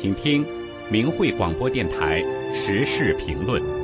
请听明慧广播电台时事评论。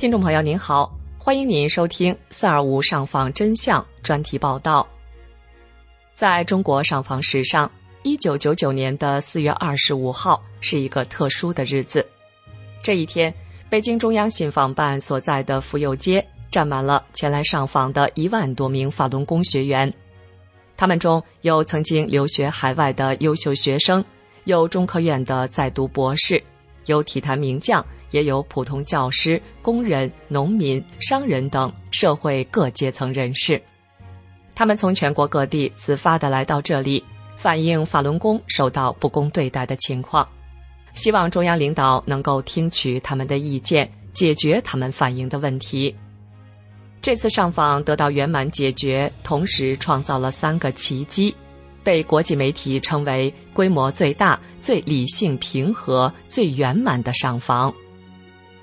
听众朋友您好，欢迎您收听四二五上访真相专题报道。在中国上访史上，一九九九年的四月二十五号是一个特殊的日子。这一天，北京中央信访办所在的妇幼街站满了前来上访的一万多名法轮功学员，他们中有曾经留学海外的优秀学生，有中科院的在读博士，有体坛名将。也有普通教师、工人、农民、商人等社会各阶层人士，他们从全国各地自发的来到这里，反映法轮功受到不公对待的情况，希望中央领导能够听取他们的意见，解决他们反映的问题。这次上访得到圆满解决，同时创造了三个奇迹，被国际媒体称为规模最大、最理性平和、最圆满的上访。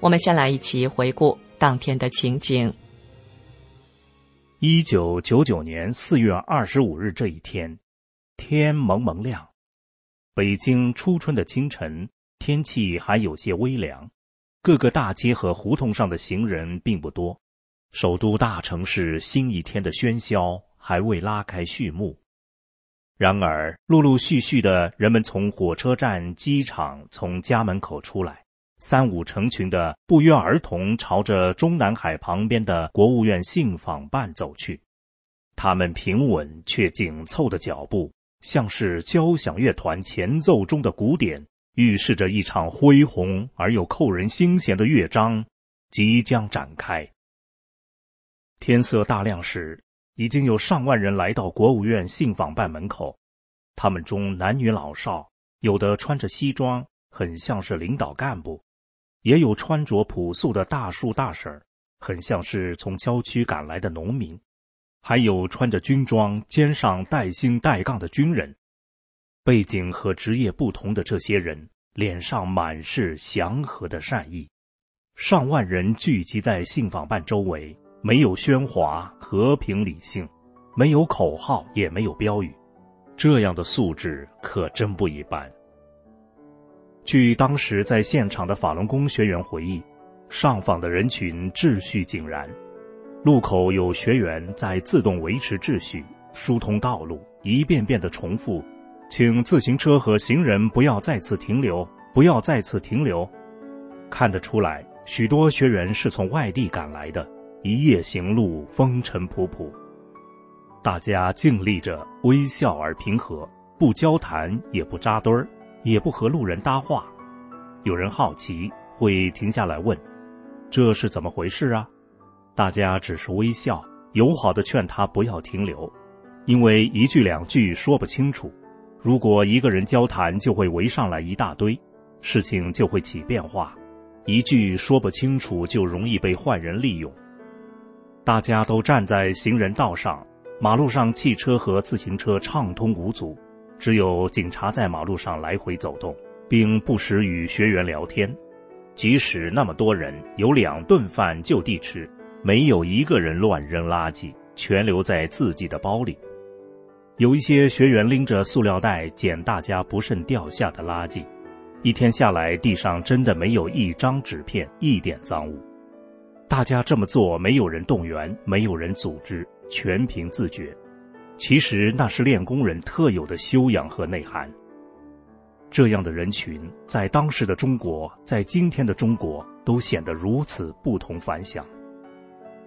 我们先来一起回顾当天的情景。一九九九年四月二十五日这一天，天蒙蒙亮，北京初春的清晨，天气还有些微凉，各个大街和胡同上的行人并不多，首都大城市新一天的喧嚣还未拉开序幕。然而，陆陆续续的人们从火车站、机场、从家门口出来。三五成群的不约而同朝着中南海旁边的国务院信访办走去，他们平稳却紧凑的脚步，像是交响乐团前奏中的鼓点，预示着一场恢宏而又扣人心弦的乐章即将展开。天色大亮时，已经有上万人来到国务院信访办门口，他们中男女老少，有的穿着西装，很像是领导干部。也有穿着朴素的大叔大婶，很像是从郊区赶来的农民；还有穿着军装、肩上带星带杠的军人。背景和职业不同的这些人，脸上满是祥和的善意。上万人聚集在信访办周围，没有喧哗，和平理性，没有口号，也没有标语。这样的素质可真不一般。据当时在现场的法轮功学员回忆，上访的人群秩序井然，路口有学员在自动维持秩序，疏通道路，一遍遍的重复，请自行车和行人不要再次停留，不要再次停留。看得出来，许多学员是从外地赶来的，一夜行路，风尘仆仆。大家静立着，微笑而平和，不交谈，也不扎堆儿。也不和路人搭话，有人好奇会停下来问：“这是怎么回事啊？”大家只是微笑，友好的劝他不要停留，因为一句两句说不清楚。如果一个人交谈，就会围上来一大堆，事情就会起变化。一句说不清楚，就容易被坏人利用。大家都站在行人道上，马路上汽车和自行车畅通无阻。只有警察在马路上来回走动，并不时与学员聊天。即使那么多人有两顿饭就地吃，没有一个人乱扔垃圾，全留在自己的包里。有一些学员拎着塑料袋捡大家不慎掉下的垃圾，一天下来，地上真的没有一张纸片，一点脏物。大家这么做，没有人动员，没有人组织，全凭自觉。其实那是练功人特有的修养和内涵。这样的人群在当时的中国，在今天的中国，都显得如此不同凡响。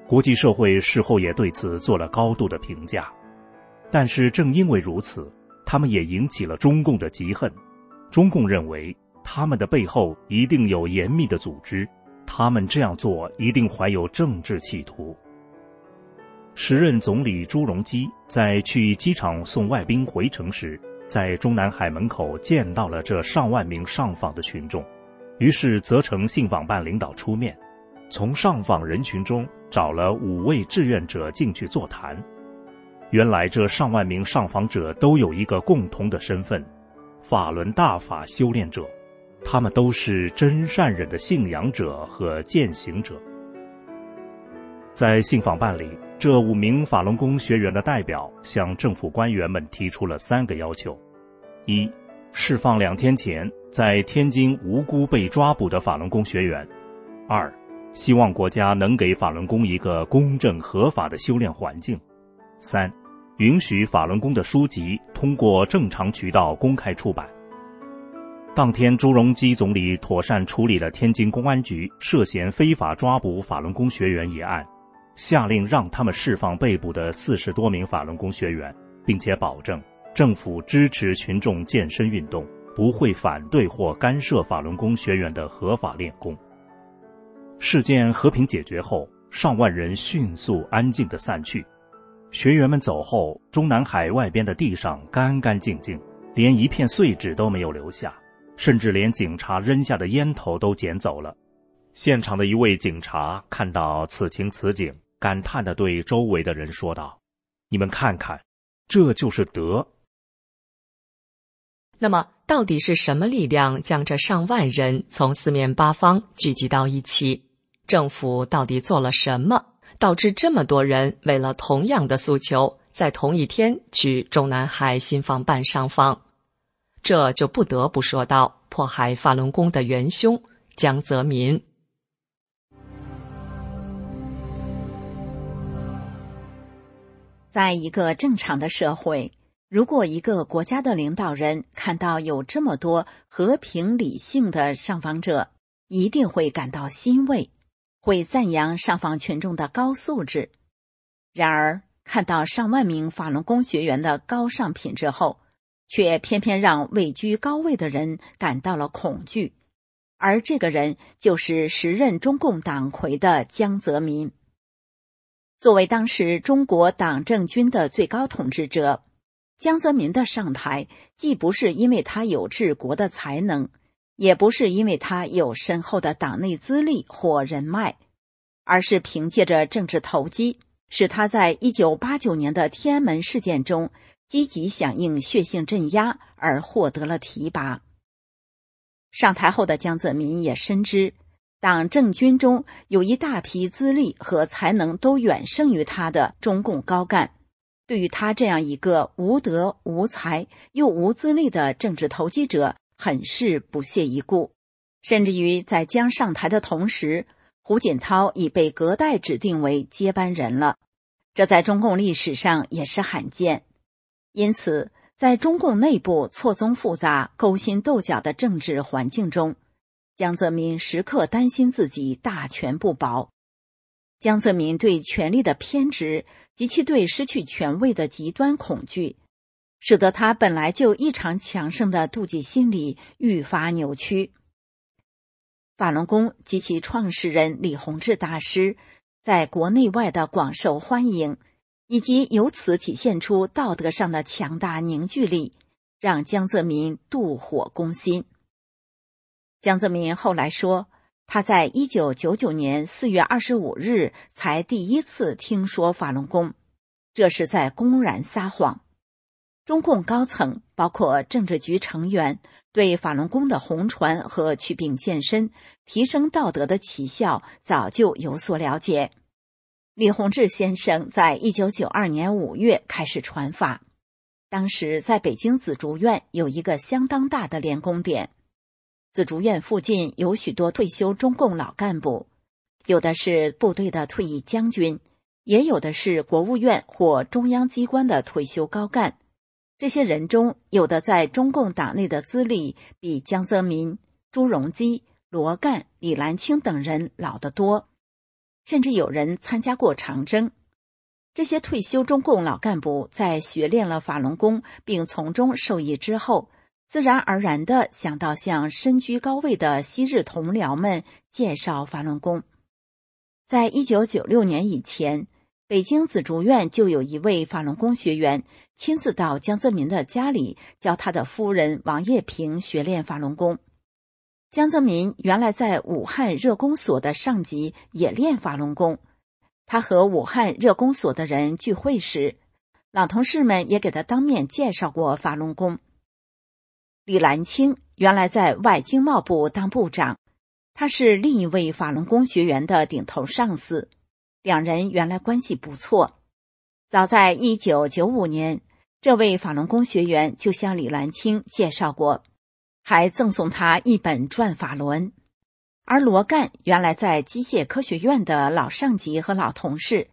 国际社会事后也对此做了高度的评价。但是正因为如此，他们也引起了中共的嫉恨。中共认为他们的背后一定有严密的组织，他们这样做一定怀有政治企图。时任总理朱镕基在去机场送外宾回城时，在中南海门口见到了这上万名上访的群众，于是责成信访办领导出面，从上访人群中找了五位志愿者进去座谈。原来这上万名上访者都有一个共同的身份——法轮大法修炼者，他们都是真善忍的信仰者和践行者。在信访办里，这五名法轮功学员的代表向政府官员们提出了三个要求：一、释放两天前在天津无辜被抓捕的法轮功学员；二、希望国家能给法轮功一个公正合法的修炼环境；三。允许法轮功的书籍通过正常渠道公开出版。当天，朱镕基总理妥善处理了天津公安局涉嫌非法抓捕法轮功学员一案，下令让他们释放被捕的四十多名法轮功学员，并且保证政府支持群众健身运动，不会反对或干涉法轮功学员的合法练功。事件和平解决后，上万人迅速安静地散去。学员们走后，中南海外边的地上干干净净，连一片碎纸都没有留下，甚至连警察扔下的烟头都捡走了。现场的一位警察看到此情此景，感叹的对周围的人说道：“你们看看，这就是德。”那么，到底是什么力量将这上万人从四面八方聚集到一起？政府到底做了什么？导致这么多人为了同样的诉求，在同一天去中南海信访办上访，这就不得不说到迫害法轮功的元凶江泽民。在一个正常的社会，如果一个国家的领导人看到有这么多和平理性的上访者，一定会感到欣慰。会赞扬上访群众的高素质，然而看到上万名法轮功学员的高尚品质后，却偏偏让位居高位的人感到了恐惧，而这个人就是时任中共党魁的江泽民。作为当时中国党政军的最高统治者，江泽民的上台既不是因为他有治国的才能。也不是因为他有深厚的党内资历或人脉，而是凭借着政治投机，使他在一九八九年的天安门事件中积极响应血性镇压而获得了提拔。上台后的江泽民也深知，党政军中有一大批资历和才能都远胜于他的中共高干，对于他这样一个无德无才又无资历的政治投机者。很是不屑一顾，甚至于在将上台的同时，胡锦涛已被隔代指定为接班人了，这在中共历史上也是罕见。因此，在中共内部错综复杂、勾心斗角的政治环境中，江泽民时刻担心自己大权不保。江泽民对权力的偏执及其对失去权位的极端恐惧。使得他本来就异常强盛的妒忌心理愈发扭曲。法轮功及其创始人李洪志大师在国内外的广受欢迎，以及由此体现出道德上的强大凝聚力，让江泽民妒火攻心。江泽民后来说，他在一九九九年四月二十五日才第一次听说法轮功，这是在公然撒谎。中共高层，包括政治局成员，对法轮功的红传和祛病健身、提升道德的奇效早就有所了解。李洪志先生在一九九二年五月开始传法，当时在北京紫竹院有一个相当大的练功点。紫竹院附近有许多退休中共老干部，有的是部队的退役将军，也有的是国务院或中央机关的退休高干。这些人中，有的在中共党内的资历比江泽民、朱镕基、罗干、李兰清等人老得多，甚至有人参加过长征。这些退休中共老干部在学练了法轮功并从中受益之后，自然而然的想到向身居高位的昔日同僚们介绍法轮功。在一九九六年以前，北京紫竹院就有一位法轮功学员亲自到江泽民的家里教他的夫人王叶萍学练法轮功。江泽民原来在武汉热功所的上级也练法轮功，他和武汉热功所的人聚会时，老同事们也给他当面介绍过法轮功。李兰清原来在外经贸部当部长，他是另一位法轮功学员的顶头上司。两人原来关系不错，早在一九九五年，这位法轮功学员就向李兰清介绍过，还赠送他一本《转法轮》。而罗干原来在机械科学院的老上级和老同事，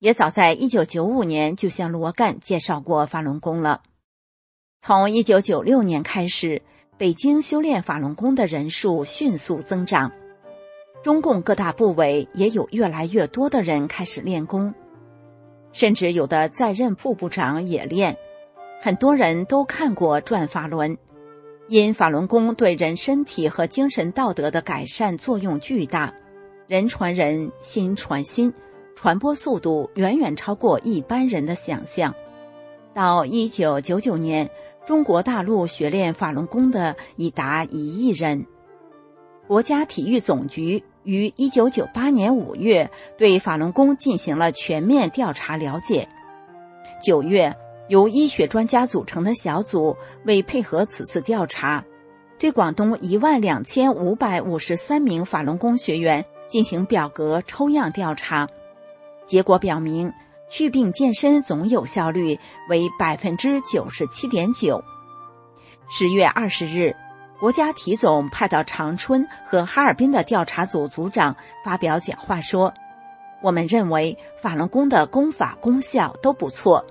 也早在一九九五年就向罗干介绍过法轮功了。从一九九六年开始，北京修炼法轮功的人数迅速增长。中共各大部委也有越来越多的人开始练功，甚至有的在任副部长也练。很多人都看过《转法轮》，因法轮功对人身体和精神道德的改善作用巨大，人传人心传心，传播速度远远超过一般人的想象。到一九九九年，中国大陆学练法轮功的已达一亿人。国家体育总局。于一九九八年五月对法轮功进行了全面调查了解。九月，由医学专家组成的小组为配合此次调查，对广东一万两千五百五十三名法轮功学员进行表格抽样调查。结果表明，祛病健身总有效率为百分之九十七点九。十月二十日。国家体总派到长春和哈尔滨的调查组组长发表讲话说：“我们认为法轮功的功法功效都不错，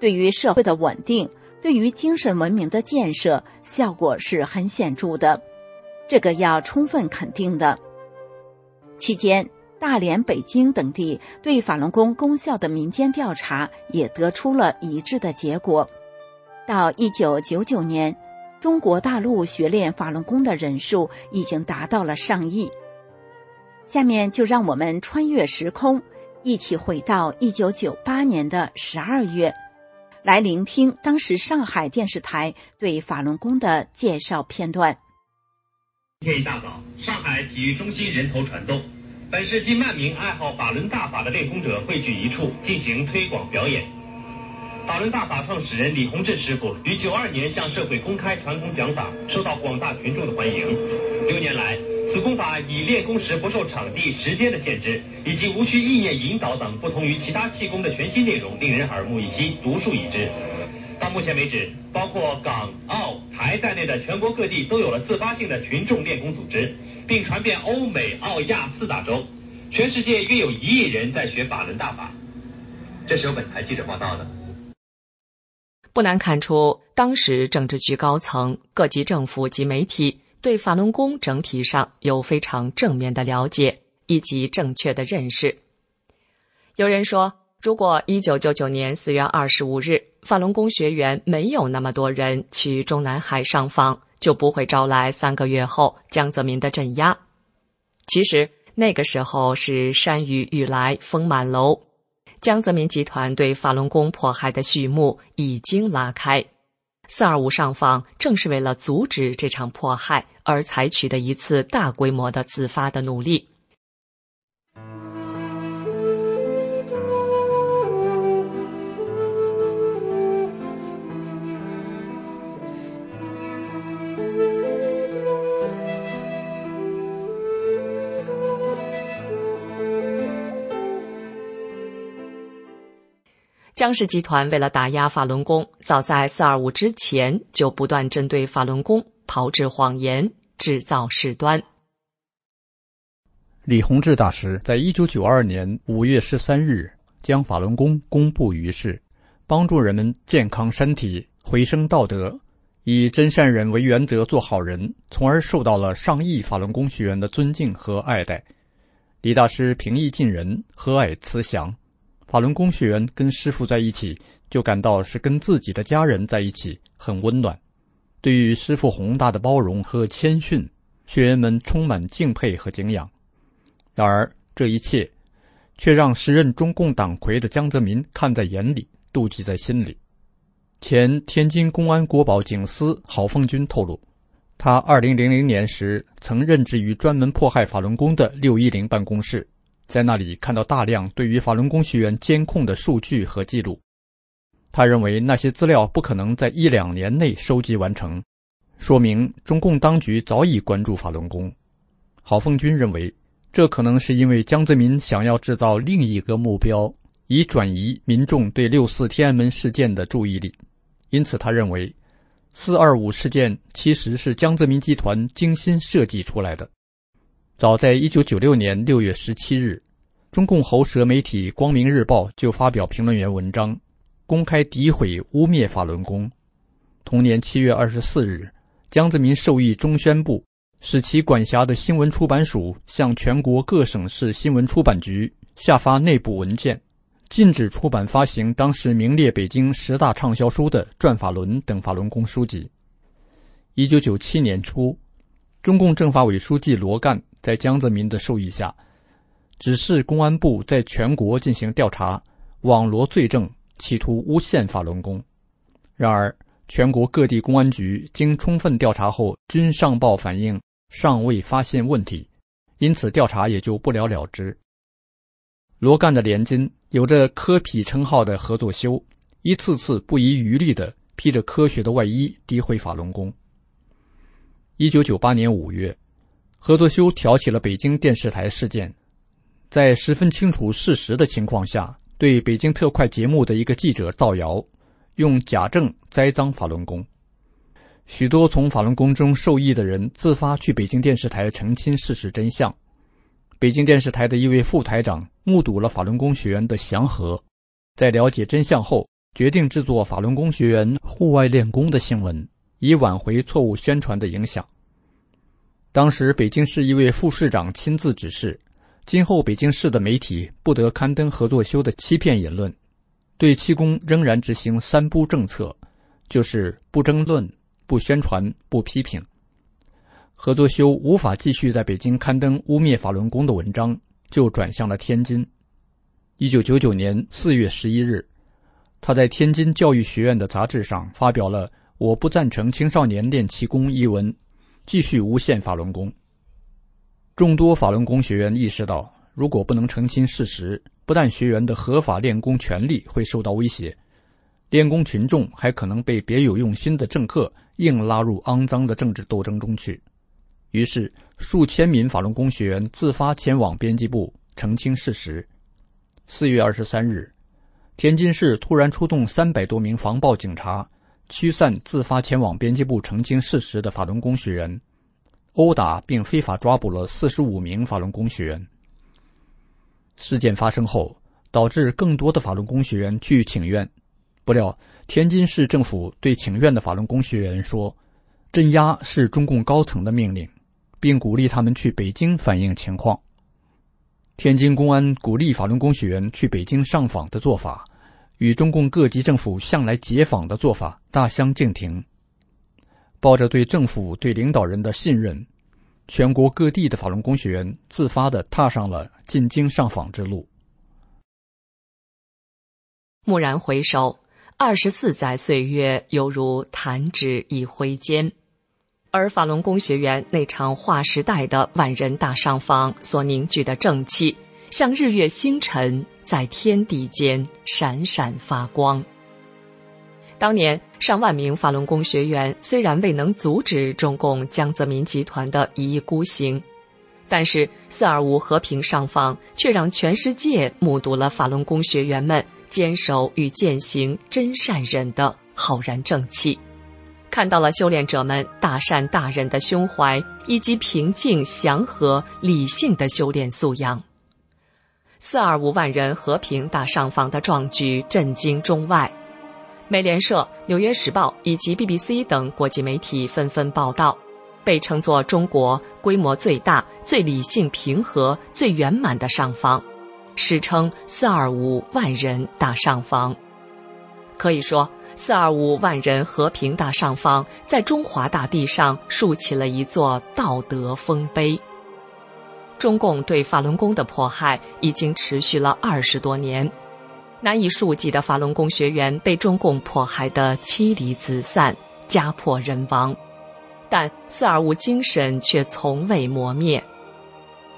对于社会的稳定，对于精神文明的建设，效果是很显著的，这个要充分肯定的。”期间，大连、北京等地对法轮功功效的民间调查也得出了一致的结果。到一九九九年。中国大陆学练法轮功的人数已经达到了上亿。下面就让我们穿越时空，一起回到一九九八年的十二月，来聆听当时上海电视台对法轮功的介绍片段。今天一大早，上海体育中心人头攒动，本市近万名爱好法轮大法的练功者汇聚一处，进行推广表演。法轮大法创始人李洪志师傅于九二年向社会公开传功讲法，受到广大群众的欢迎。六年来，此功法以练功时不受场地、时间的限制，以及无需意念引导等不同于其他气功的全新内容，令人耳目一新、独树一帜。到目前为止，包括港、澳、台在内的全国各地都有了自发性的群众练功组织，并传遍欧美、澳、亚四大洲。全世界约有一亿人在学法轮大法。这是由本台记者报道的。不难看出，当时政治局高层、各级政府及媒体对法轮功整体上有非常正面的了解以及正确的认识。有人说，如果一九九九年四月二十五日法轮功学员没有那么多人去中南海上访，就不会招来三个月后江泽民的镇压。其实那个时候是山雨欲来风满楼。江泽民集团对法轮功迫害的序幕已经拉开，四二五上访正是为了阻止这场迫害而采取的一次大规模的自发的努力。江氏集团为了打压法轮功，早在四二五之前就不断针对法轮功炮制谎言、制造事端。李洪志大师在一九九二年五月十三日将法轮功公布于世，帮助人们健康身体、回升道德，以真善人为原则做好人，从而受到了上亿法轮功学员的尊敬和爱戴。李大师平易近人，和蔼慈祥。法轮功学员跟师傅在一起，就感到是跟自己的家人在一起，很温暖。对于师傅宏大的包容和谦逊，学员们充满敬佩和敬仰。然而，这一切却让时任中共党魁的江泽民看在眼里，妒忌在心里。前天津公安国保警司郝凤军透露，他2000年时曾任职于专门迫害法轮功的610办公室，在那里看到大量对于法轮功学员监控的数据和记录。他认为那些资料不可能在一两年内收集完成，说明中共当局早已关注法轮功。郝凤军认为，这可能是因为江泽民想要制造另一个目标，以转移民众对六四天安门事件的注意力。因此，他认为“四二五”事件其实是江泽民集团精心设计出来的。早在一九九六年六月十七日，中共喉舌媒体《光明日报》就发表评论员文章。公开诋毁、污蔑法轮功。同年七月二十四日，江泽民授意中宣部，使其管辖的新闻出版署向全国各省市新闻出版局下发内部文件，禁止出版发行当时名列北京十大畅销书的《转法轮》等法轮功书籍。一九九七年初，中共政法委书记罗干在江泽民的授意下，指示公安部在全国进行调查，网罗罪证。企图诬陷法轮功，然而全国各地公安局经充分调查后，均上报反映尚未发现问题，因此调查也就不了了之。罗干的连襟，有着科痞称号的合作修，一次次不遗余力地披着科学的外衣诋毁法轮功。一九九八年五月，何作修挑起了北京电视台事件，在十分清楚事实的情况下。对北京特快节目的一个记者造谣，用假证栽赃法轮功。许多从法轮功中受益的人自发去北京电视台澄清事实真相。北京电视台的一位副台长目睹了法轮功学员的祥和，在了解真相后，决定制作法轮功学员户外练功的新闻，以挽回错误宣传的影响。当时，北京市一位副市长亲自指示。今后北京市的媒体不得刊登合作修的欺骗言论，对气功仍然执行三不政策，就是不争论、不宣传、不批评。合作修无法继续在北京刊登污蔑法轮功的文章，就转向了天津。一九九九年四月十一日，他在天津教育学院的杂志上发表了“我不赞成青少年练气功”一文，继续诬陷法轮功。众多法轮功学员意识到，如果不能澄清事实，不但学员的合法练功权利会受到威胁，练功群众还可能被别有用心的政客硬拉入肮脏的政治斗争中去。于是，数千名法轮功学员自发前往编辑部澄清事实。四月二十三日，天津市突然出动三百多名防暴警察，驱散自发前往编辑部澄清事实的法轮功学员。殴打并非法抓捕了四十五名法轮功学员。事件发生后，导致更多的法轮功学员去请愿。不料，天津市政府对请愿的法轮功学员说：“镇压是中共高层的命令，并鼓励他们去北京反映情况。”天津公安鼓励法轮功学员去北京上访的做法，与中共各级政府向来解访的做法大相径庭。抱着对政府、对领导人的信任，全国各地的法轮功学员自发的踏上了进京上访之路。蓦然回首，二十四载岁月犹如弹指一挥间，而法轮功学员那场划时代的万人大上访所凝聚的正气，像日月星辰，在天地间闪闪发光。当年上万名法轮功学员虽然未能阻止中共江泽民集团的一意孤行，但是四二五和平上访却让全世界目睹了法轮功学员们坚守与践行真善忍的浩然正气，看到了修炼者们大善大忍的胸怀以及平静祥和理性的修炼素养。四二五万人和平大上访的壮举震惊中外。美联社、《纽约时报》以及 BBC 等国际媒体纷纷报道，被称作中国规模最大、最理性平和、最圆满的上访，史称“四二五万人大上访”。可以说，“四二五万人和平大上访”在中华大地上竖起了一座道德丰碑。中共对法轮功的迫害已经持续了二十多年，难以数计的法轮功学员被中共迫害得妻离子散、家破人亡，但四二五精神却从未磨灭。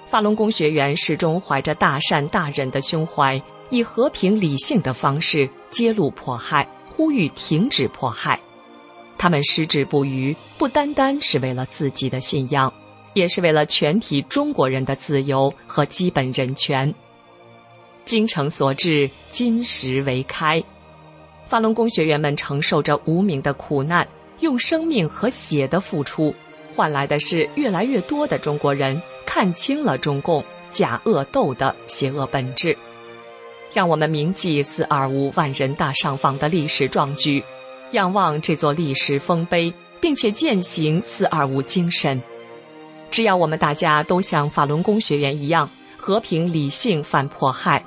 法轮功学员始终怀着大善大忍的胸怀，以和平理性的方式揭露迫害，呼吁停止迫害。他们矢志不渝，不单单是为了自己的信仰。也是为了全体中国人的自由和基本人权。精诚所至，金石为开。法轮功学员们承受着无名的苦难，用生命和血的付出，换来的是越来越多的中国人看清了中共假恶斗的邪恶本质。让我们铭记四二五万人大上访的历史壮举，仰望这座历史丰碑，并且践行四二五精神。只要我们大家都像法轮功学员一样和平理性反迫害，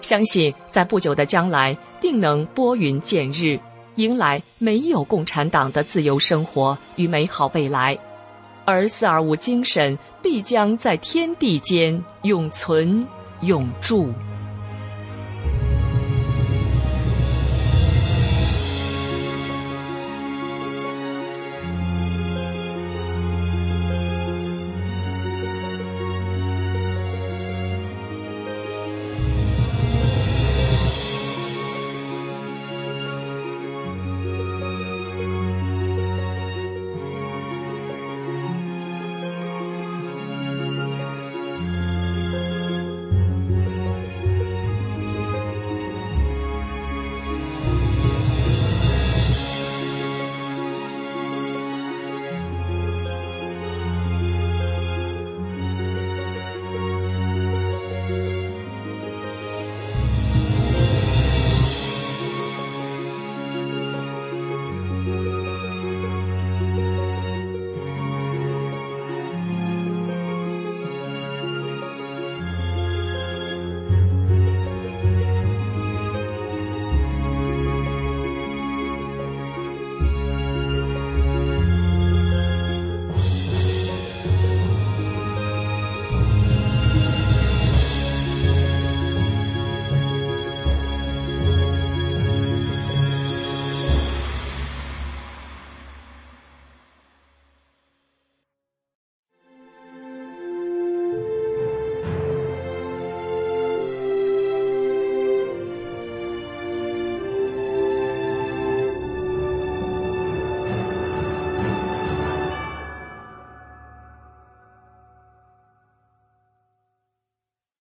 相信在不久的将来定能拨云见日，迎来没有共产党的自由生活与美好未来，而四二五精神必将在天地间永存永驻。